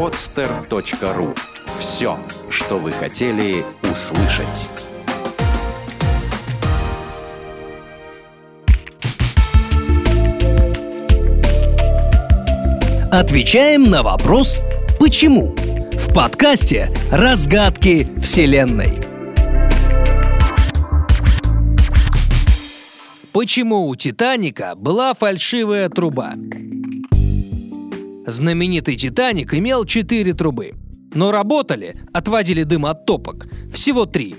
podster.ru. Все, что вы хотели услышать. Отвечаем на вопрос «Почему?» в подкасте «Разгадки Вселенной». Почему у «Титаника» была фальшивая труба? Знаменитый «Титаник» имел четыре трубы, но работали, отводили дым от топок, всего три.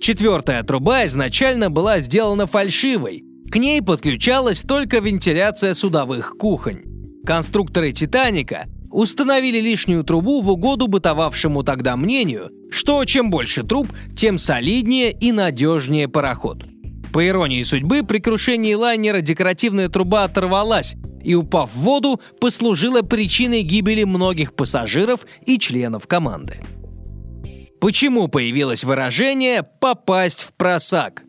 Четвертая труба изначально была сделана фальшивой, к ней подключалась только вентиляция судовых кухонь. Конструкторы «Титаника» установили лишнюю трубу в угоду бытовавшему тогда мнению, что чем больше труб, тем солиднее и надежнее пароход. По иронии судьбы, при крушении лайнера декоративная труба оторвалась и, упав в воду, послужила причиной гибели многих пассажиров и членов команды. Почему появилось выражение «попасть в просак»?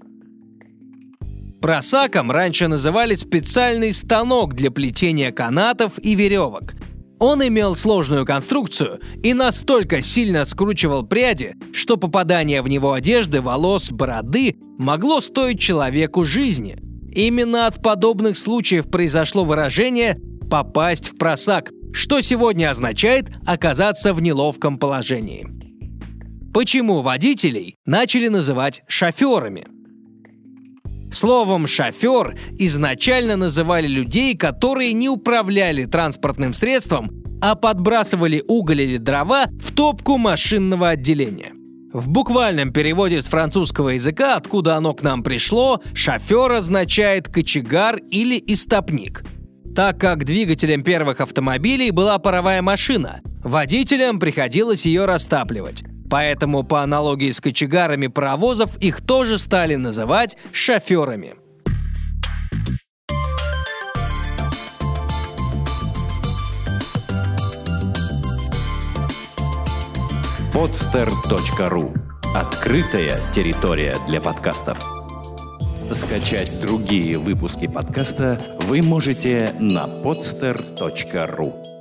Просаком раньше называли специальный станок для плетения канатов и веревок. Он имел сложную конструкцию и настолько сильно скручивал пряди, что попадание в него одежды, волос, бороды могло стоить человеку жизни. Именно от подобных случаев произошло выражение «попасть в просак», что сегодня означает оказаться в неловком положении. Почему водителей начали называть шоферами? Словом «шофер» изначально называли людей, которые не управляли транспортным средством, а подбрасывали уголь или дрова в топку машинного отделения. В буквальном переводе с французского языка, откуда оно к нам пришло, шофер означает кочегар или истопник. Так как двигателем первых автомобилей была паровая машина, водителям приходилось ее растапливать. Поэтому по аналогии с кочегарами паровозов их тоже стали называть шоферами. podster.ru Открытая территория для подкастов. Скачать другие выпуски подкаста вы можете на podster.ru